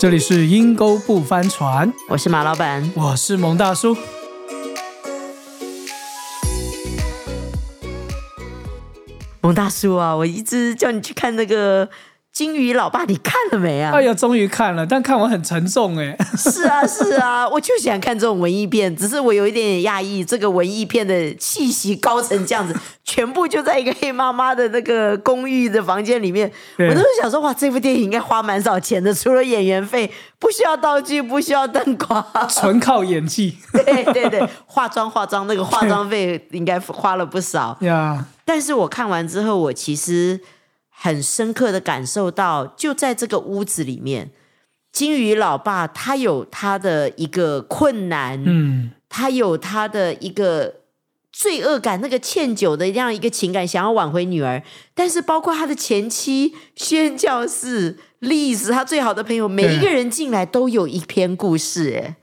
这里是阴沟不翻船，我是马老板。我是蒙大叔。蒙大叔啊，我一直叫你去看那个《金鱼老爸》，你看了没啊？哎呀，终于看了，但看完很沉重哎。是啊，是啊，我就喜欢看这种文艺片，只是我有一点点讶异，这个文艺片的气息高成这样子，全部就在一个黑妈妈的那个公寓的房间里面。对我都是想说，哇，这部电影应该花蛮少钱的，除了演员费，不需要道具，不需要灯光。纯靠演技 对对对，化妆化妆，那个化妆费应该花了不少。呀。但是我看完之后，我其实很深刻的感受到，就在这个屋子里面，金鱼老爸他有他的一个困难，嗯，他有他的一个罪恶感，那个歉疚的这样一个情感，想要挽回女儿。但是包括他的前妻宣教士丽丝，他最好的朋友，每一个人进来都有一篇故事。哎，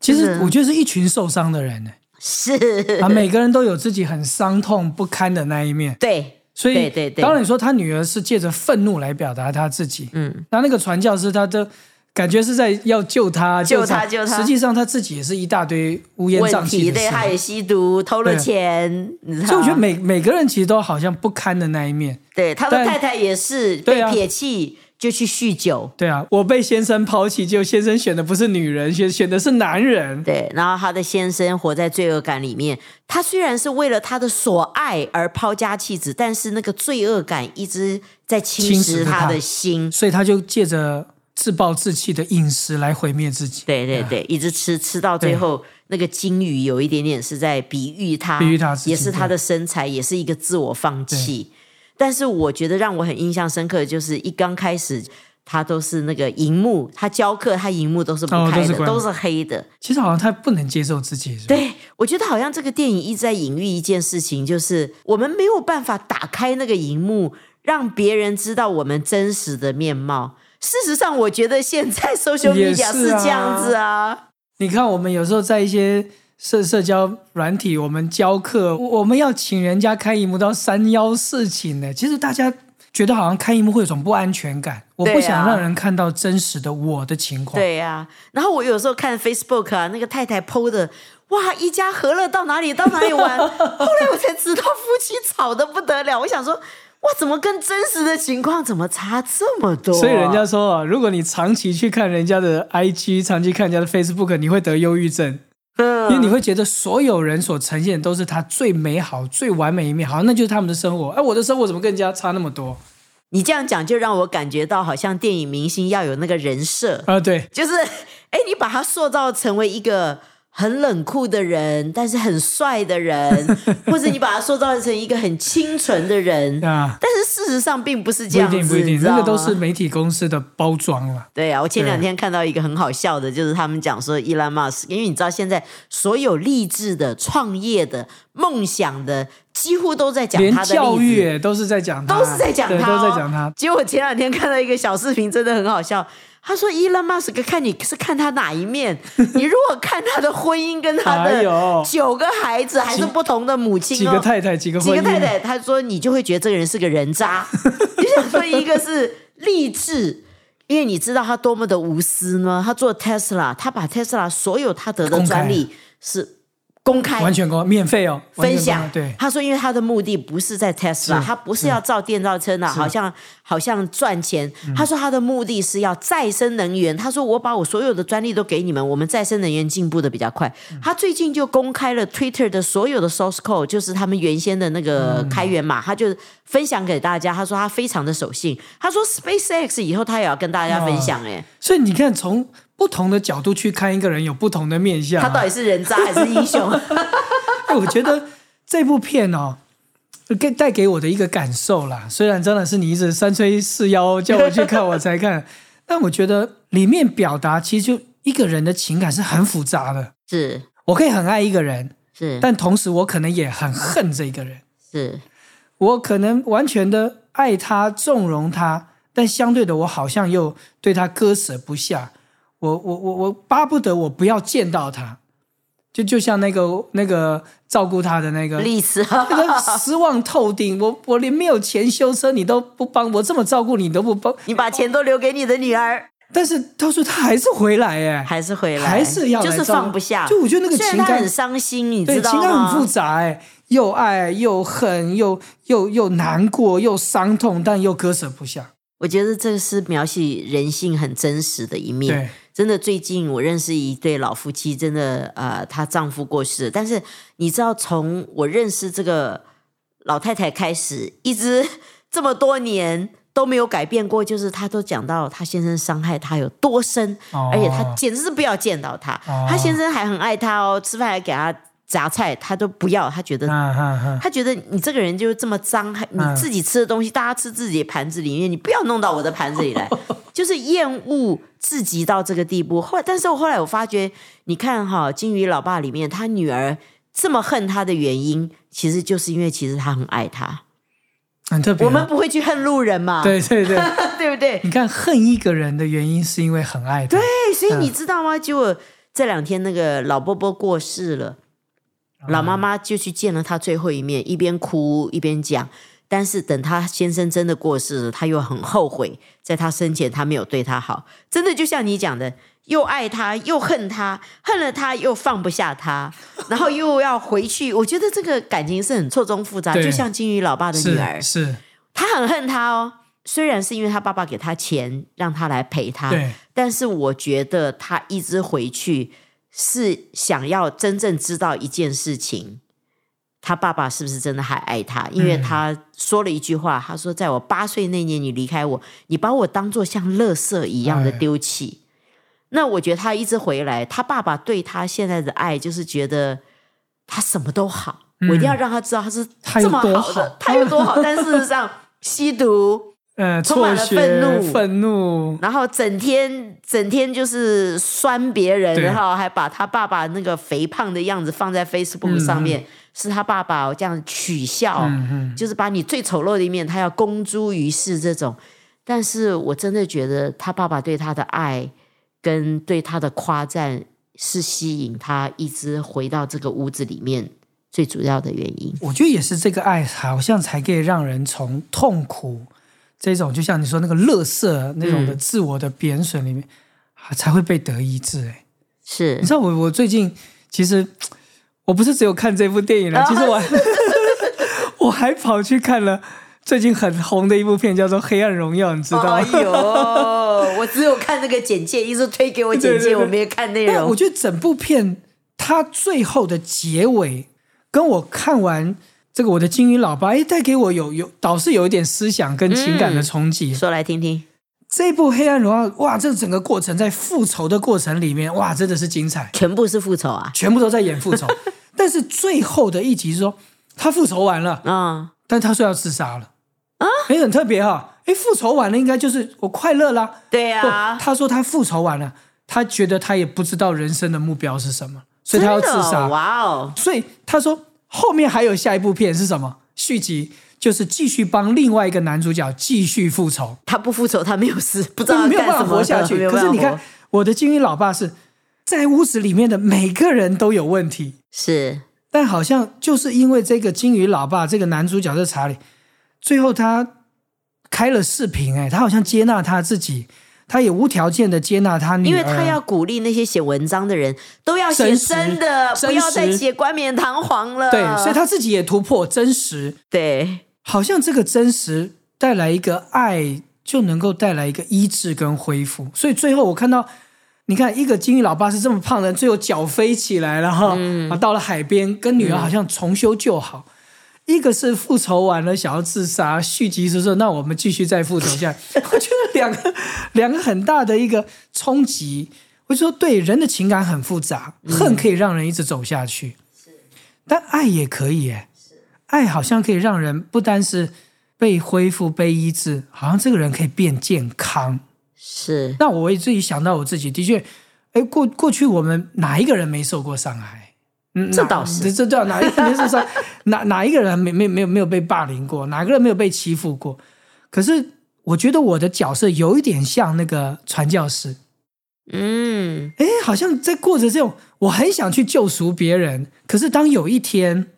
其实我觉得是一群受伤的人呢，是。啊，每个人都有自己很伤痛不堪的那一面，对，所以对对对。当然你说他女儿是借着愤怒来表达他自己，嗯，那那个传教士他的感觉是在要救他，救他救他。实际上他自己也是一大堆乌烟，瘴气的对，他也。吸毒，偷了对。钱，你知道所以我觉得每每个人其实都好像不堪的那一面。对，他的太太也是被对啊。撇弃，就去酗酒。对啊，我被先生抛弃，就先生选的不是女人，选选的是男人。对，然后他的先生活在罪恶感里面。他虽然是为了他的所爱而抛家弃子，但是那个罪恶感一直在侵侵蚀他的心。所以他就借着自暴自弃的饮食来毁灭自己。对对对，一直吃吃到最后，那个金鱼有一点点是在比喻他，比喻他也是他的身材，也是一个自我放弃。但是我觉得让我很印象深刻的就是一刚开始。他都是那个荧幕，他教课，他荧幕都是不开的，哦都是都是黑的。其实好像他不能接受自己，是吧？对，我觉得好像这个电影一直在隐喻一件事情，就是我们没有办法打开那个荧幕，让别人知道我们真实的面貌。事实上，我觉得现在 social media 是啊这样子啊，你看，我们有时候在一些社社交软体，我们教课，我我们要请人家开荧幕到三幺四请呢。其实大家觉得好像开一幕会有种不安全感，我不想让人看到真实的我的情况。对呀、然后我有时候看 Facebook 啊，那个太太 PO 的，哇，一家和乐到哪里到哪里玩，后来我才知道夫妻吵得不得了。我想说，哇，怎么跟真实的情况怎么差这么多？所以人家说啊，如果你长期去看人家的 IG，长期看人家的 Facebook，你会得忧郁症，嗯，因为你会觉得所有人所呈现的都是他最美好、最完美一面，好像那就是他们的生活。哎、我的生活怎么跟人家差那么多？你这样讲就让我感觉到，好像电影明星要有那个人设，啊、对，就是，哎，你把他塑造成为一个很冷酷的人，但是很帅的人，或者你把他塑造成一个很清纯的人，啊，但是事实上并不是这不一样子，定不一定，你知道吗？那个都是媒体公司的包装了。对啊，我前两天看到一个很好笑的，就是他们讲说伊兰马斯，因为你知道现在所有励志的、创业的、梦想的，几乎都在讲连他的教育都是在讲他，都是在讲他、都在讲他。结果前两天看到一个小视频，真的很好笑。他说伊 l 马斯克看你是看他哪一面？你如果看他的婚姻跟他哎的呦九个孩子，还是不同的母亲、哦，几个太太，几个几，个太太，他说你就会觉得这个人是个人渣。你想说一个是励志。因为你知道他多么的无私呢？他做 Tesla，他把 Tesla 所有他得的专利是公开完全公开免费哦，分享。对，他说，因为他的目的不是在 Tesla，他不是要造电造车呢，好像好像赚钱。嗯他说他的目的是要再生能源。他说我把我所有的专利都给你们，我们再生能源进步的比较快。嗯他最近就公开了 Twitter 的所有的 source code，就是他们原先的那个嗯开源码，他就分享给大家。他说他非常的守信。他说 SpaceX 以后他也要跟大家分享、哎、所以你看，从不同的角度去看一个人，有不同的面相、啊。他到底是人渣还是英雄？哎，我觉得这部片哦，给带给我的一个感受啦，虽然真的是你一直三催四邀叫我去看我才看，但我觉得里面表达其实就一个人的情感是很复杂的。是我可以很爱一个人，是但同时我可能也很恨这个人。是，我可能完全的爱他、纵容他，但相对的，我好像又对他割舍不下。我我我我巴不得我不要见到他，就就像那个那个照顾他的那个，例子。那个失望透顶。我我连没有钱修车你都不帮我，这么照顾你都不帮，你把钱都留给你的女儿，但是他说他还是回来哎，还是回来，还是要就是放不下。就我觉得那个情感很伤心，你知道情感很复？杂哎，又爱又恨又又又难过又伤痛，但又割舍不下。我觉得这是描写人性很真实的一面。对，真的，最近我认识一对老夫妻，真的，呃，她丈夫过世了，但是你知道，从我认识这个老太太开始，一直 这么多年都没有改变过，就是她都讲到她先生伤害她有多深，哦而且她简直是不要见到他，哦她先生还很爱她哦，吃饭还给她夹菜，他都不要，他觉得他觉得你这个人就是这么脏，还你嗯自己吃的东西，大家吃自己的盘子里面，你不要弄到我的盘子里来，就是厌恶至极到这个地步。后来，但是我后来我发觉，你看哈，《金鱼老爸》里面，他女儿这么恨他的原因，其实就是因为其实他很爱他。很特别啊。我们不会去恨路人嘛，对 对对，对不对？你看恨一个人的原因是因为很爱他。对，所以你知道吗？结果这两天那个老伯伯过世了，老妈妈就去见了他最后一面，一边哭一边讲。但是等他先生真的过世了，他又很后悔，在他生前他没有对他好。真的就像你讲的，又爱他又恨他，恨了他又放不下他，然后又要回去。我觉得这个感情是很错综复杂，就像金鱼老爸的女儿是，是，他很恨他哦。虽然是因为他爸爸给他钱让他来陪他，但是我觉得他一直回去是想要真正知道一件事情，他爸爸是不是真的还爱他？因为他说了一句话，他说：“在我八岁那年，你离开我，你把我当做像垃圾一样的哎丢弃。那我觉得他一直回来，他爸爸对他现在的爱，就是觉得他什么都好，我一定要让他知道他是他有这么多好好的，他有多好。但事实上，吸毒。呃，充满了愤怒。愤怒，然后整天整天就是酸别人，对。然后还把他爸爸那个肥胖的样子放在 Facebook 上面，是他爸爸这样取笑，嗯嗯，就是把你最丑陋的一面，他要公诸于世这种。但是我真的觉得他爸爸对他的爱跟对他的夸赞，是吸引他一直回到这个屋子里面最主要的原因。我觉得也是这个爱，好像才可以让人从痛苦这种，就像你说那个乐色那种的嗯自我的贬损里面，啊才会被得医治。哎，是你知道我我最近其实我不是只有看这部电影了，哦其实我还 我还跑去看了最近很红的一部片，叫做《黑暗荣耀》，你知道吗？哎呦，我只有看那个简介，一直推给我简介，对对对我没有看内容我。觉得整部片它最后的结尾，跟我看完这个《我的金鱼老爸》，哎，带给我有有倒是有一点思想跟情感的冲击。说来听听。这部《黑暗荣耀》，哇，这整个过程在复仇的过程里面，哇，真的是精彩，全部是复仇啊！全部都在演复仇。但是最后的一集是说，他复仇完了，啊、但他说要自杀了啊，哎，很特别哈、哎，复仇完了，应该就是我快乐啦。对呀啊，他说他复仇完了，他觉得他也不知道人生的目标是什么，所以他要自杀。哇哦，所以他说后面还有下一部片是什么？续集就是继续帮另外一个男主角继续复仇，他不复仇，他没有事，不知道要没有办法活下去。可是你看，我的金鱼老爸是在屋子里面的每个人都有问题，是。但好像就是因为这个金鱼老爸这个男主角在查理，最后他开了视频，哎，他好像接纳他自己，他也无条件的接纳他女儿，因为他要鼓励那些写文章的人都要写真的，真不要再写冠冕堂皇了。对，所以他自己也突破真实，对好像这个真实带来一个爱，就能够带来一个医治跟恢复。所以最后我看到，你看一个金鱼老爸是这么胖的人，最后脚飞起来了哈，啊，到了海边跟女儿好像重修旧好。一个是复仇完了想要自杀，续集是说那我们继续再复仇下来。我觉得两个两个很大的一个冲击。我就说对人的情感很复杂，恨可以让人一直走下去，但爱也可以耶。爱好像可以让人不单是被恢复、被医治，好像这个人可以变健康。是那我也自己想到我自己，的确，哎，过过去我们哪一个人没受过伤害？这倒是这这对啊，哪一个人是说？哪哪一个人没没没有没有被霸凌过？哪个人没有被欺负过？可是我觉得我的角色有一点像那个传教士，嗯哎，好像在过着这种，我很想去救赎别人，可是当有一天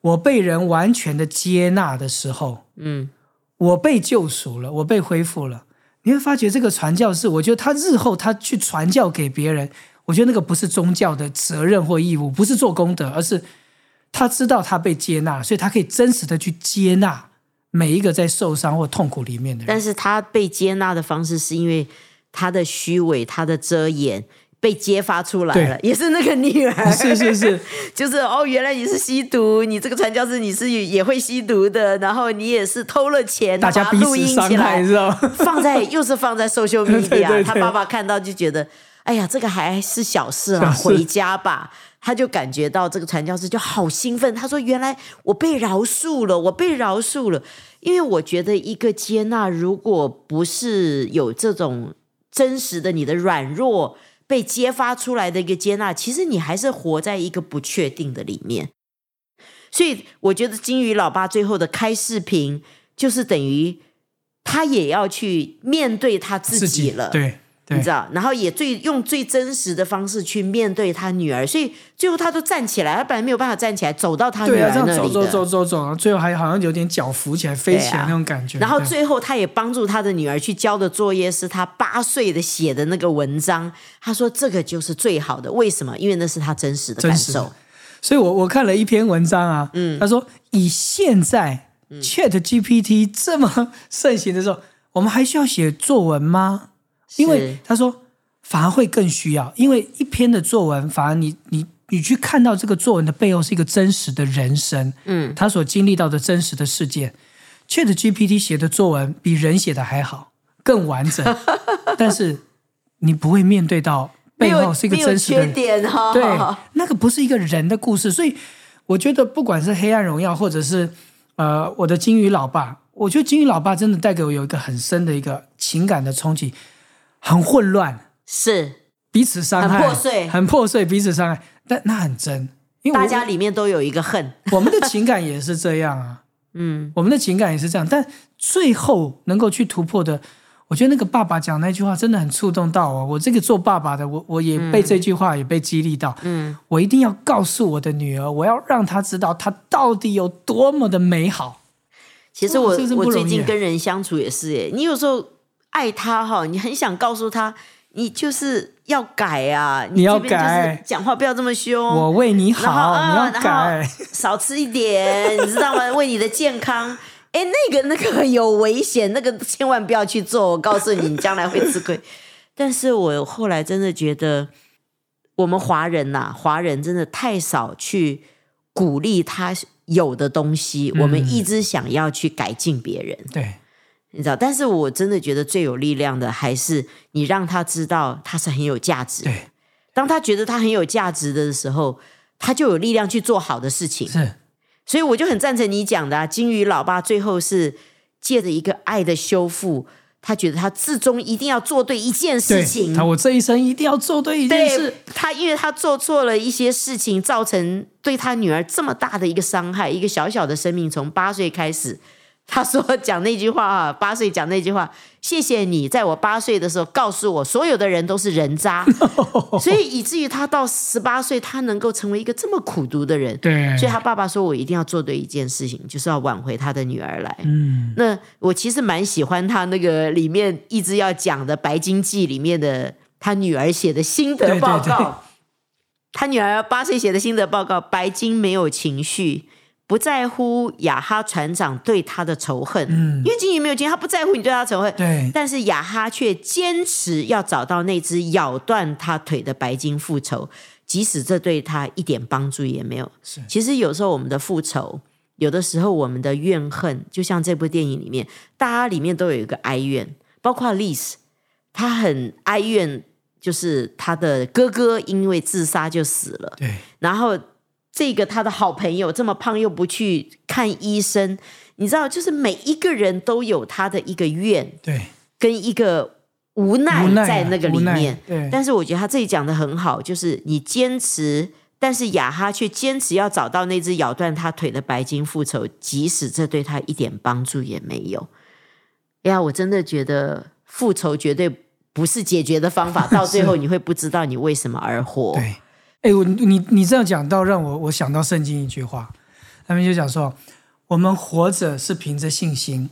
我被人完全的接纳的时候，嗯我被救赎了，我被恢复了，你会发觉这个传教士，我觉得他日后他去传教给别人，我觉得那个不是宗教的责任或义务，不是做功德，而是他知道他被接纳，所以他可以真实的去接纳每一个在受伤或痛苦里面的人。但是他被接纳的方式是因为他的虚伪、他的遮掩被揭发出来了，也是那个女儿，是 是是，就是哦，原来你是吸毒，你这个传教士你是也会吸毒的，然后你也是偷了钱，大家录音起来，知道放在又是放在 social media，他爸爸看到就觉得，哎呀，这个还是小事啊，回家吧。他就感觉到这个传教士就好兴奋，他说：“原来我被饶恕了，我被饶恕了。”因为我觉得一个接纳，如果不是有这种真实的你的软弱被揭发出来的一个接纳，其实你还是活在一个不确定的里面。所以我觉得金鱼老爸最后的开视频，就是等于他也要去面对他自己了。对。你知道，然后也最用最真实的方式去面对他女儿，所以最后他都站起来，他本来没有办法站起来，走到他女儿那里走走走走走，最后还好像有点脚浮起来、飞起来那种感觉。然后最后他也帮助他的女儿去交的作业是他八岁的写的那个文章，他说这个就是最好的，为什么？因为那是他真实的感受。所以我我看了一篇文章啊，嗯，他说以现在 Chat GPT 这么盛行的时候，我们还需要写作文吗？因为他说，反而会更需要，因为一篇的作文，反而你你你去看到这个作文的背后是一个真实的人生，嗯，他所经历到的真实的事件。Chat GPT 写的作文比人写的还好，更完整，但是你不会面对到背后是一个真实的点哈，对，那个不是一个人的故事，所以我觉得不管是《黑暗荣耀》或者是呃我的金鱼老爸，我觉得金鱼老爸真的带给我有一个很深的一个情感的冲击。很混乱，是彼此伤害，很破碎，很破碎，彼此伤害。但那很真，因为大家里面都有一个恨。我们的情感也是这样啊，嗯，我们的情感也是这样。但最后能够去突破的，我觉得那个爸爸讲那句话真的很触动到我。我这个做爸爸的，我我也被这句话也被激励到。嗯，我一定要告诉我的女儿，我要让她知道她到底有多么的美好。其实我我最近跟人相处也是，哎，你有时候。爱他哈，你很想告诉他，你就是要改啊！你要改，讲话不要这么凶。我为你好，你要改，少吃一点，你知道吗？为你的健康。哎，那个那个有危险，那个千万不要去做。我告诉你，你将来会吃亏。但是我后来真的觉得，我们华人呐，华人真的太少去鼓励他有的东西，我们一直想要去改进别人。对。你知道，但是我真的觉得最有力量的还是你让他知道他是很有价值。对，当他觉得他很有价值的时候，他就有力量去做好的事情。是，所以我就很赞成你讲的，啊，金鱼老爸最后是借着一个爱的修复，他觉得他至终一定要做对一件事情。他我这一生一定要做对一件事。他因为他做错了一些事情，造成对他女儿这么大的一个伤害，一个小小的生命从八岁开始。他说讲那句话啊，八岁讲那句话，谢谢你在我八岁的时候告诉我，所有的人都是人渣，所以以至于他到十八岁，他能够成为一个这么苦读的人。对，所以他爸爸说我一定要做对一件事情，就是要挽回他的女儿来。嗯，那我其实蛮喜欢他那个里面一直要讲的《白金记》里面的他女儿写的心得报告。他女儿八岁写的心得报告，白金没有情绪。不在乎雅哈船长对他的仇恨，嗯，因为金鱼没有金，他不在乎你对他仇恨，对。但是雅哈却坚持要找到那只咬断他腿的白鲸复仇，即使这对他一点帮助也没有。是，其实有时候我们的复仇，有的时候我们的怨恨，就像这部电影里面，大家里面都有一个哀怨，包括丽丝，他很哀怨，就是他的哥哥因为自杀就死了，对，然后。这个他的好朋友这么胖又不去看医生，你知道，就是每一个人都有他的一个怨，对，跟一个无奈在那个里面。对，但是我觉得他这里讲的很好，就是你坚持，但是雅哈却坚持要找到那只咬断他腿的白金复仇，即使这对他一点帮助也没有。哎呀，我真的觉得复仇绝对不是解决的方法，到最后你会不知道你为什么而活。对。哎，我你你这样讲到让我我想到圣经一句话，他们就讲说，我们活着是凭着信心，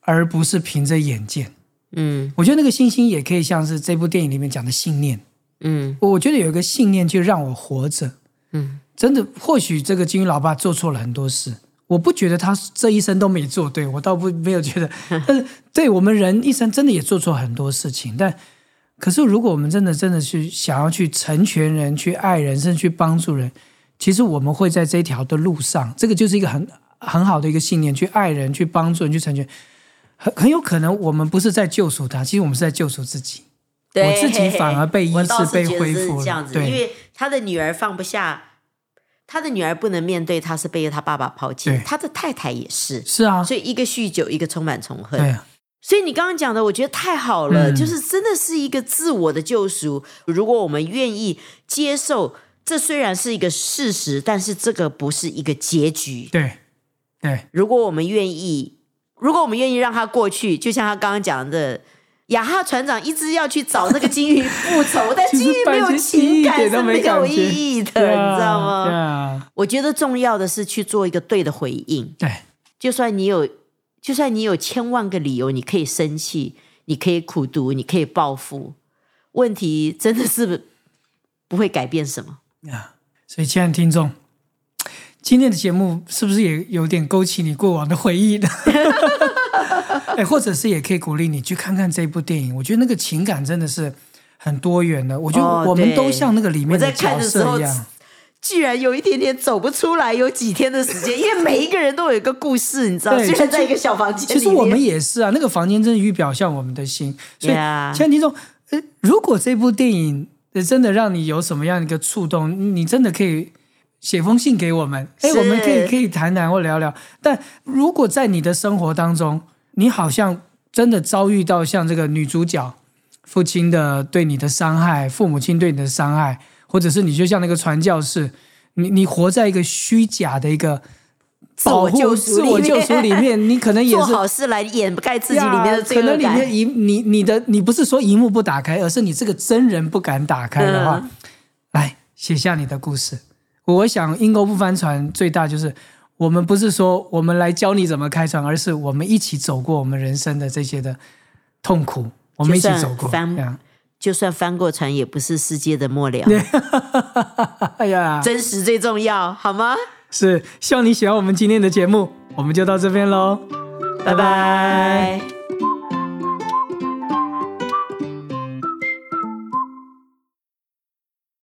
而不是凭着眼见。嗯我觉得那个信心也可以像是这部电影里面讲的信念。嗯我觉得有一个信念就让我活着。嗯，真的，或许这个金鱼老爸做错了很多事，我不觉得他这一生都没做对，我倒不没有觉得。但是，对我们人一生真的也做错很多事情，但可是如果我们真的真的去想要去成全人、去爱人，甚至去帮助人，其实我们会在这条的路上，这个就是一个很很好的一个信念，去爱人、去帮助人、去成全。很很有可能我们不是在救赎他，其实我们是在救赎自己。对，我自己反而被医治被恢复了这样子，因为他的女儿放不下，他的女儿不能面对他是被他爸爸抛弃，他的太太也是，是啊，所以一个酗酒，一个充满仇恨。对啊，所以你刚刚讲的，我觉得太好了，嗯就是真的是一个自我的救赎。如果我们愿意接受，这虽然是一个事实，但是这个不是一个结局。对对如果我们愿意，如果我们愿意让他过去，就像他刚刚讲的。雅哈船长一直要去找那个金鱼复仇，但其实金鱼没有情感是没没有意义的，啊你知道吗？对啊，我觉得重要的是去做一个对的回应。对就算你有，就算你有千万个理由，你可以生气，你可以苦读，你可以报复，问题真的是不会改变什么。啊，所以亲爱的听众，今天的节目是不是也有点勾起你过往的回忆呢？哎，或者是也可以鼓励你去看看这部电影，我觉得那个情感真的是很多元的。我觉哦得我们都像那个里面的时候色一样，居然有一点点走不出来，有几天的时间，因为每一个人都有一个故事，你知道，对就虽然在一个小房间，其实我们也是啊，那个房间真的预表像我们的心。所以亲爱的听众，呃，如果这部电影呃真的让你有什么样的一个触动，你真的可以写封信给我们，哎，我们可以可以谈谈或聊聊。但如果在你的生活当中，你好像真的遭遇到像这个女主角父亲的对你的伤害，父母亲对你的伤害，或者是你就像那个传教士，你你活在一个虚假的一个自我保护救赎自我里面救赎里面，你可能也是做是好事来掩盖自己里面的呀罪恶感可能里面。一你你的你不是说荧幕不打开，而是你这个真人不敢打开的话，嗯来写下你的故事。我想阴沟不翻船最大就是，我们不是说我们来教你怎么开船，而是我们一起走过我们人生的这些的痛苦，我们一起走过。这样就算翻过船，也不是世界的末了。哎呀，真实最重要，好吗？是希望你喜欢我们今天的节目，我们就到这边喽，拜拜。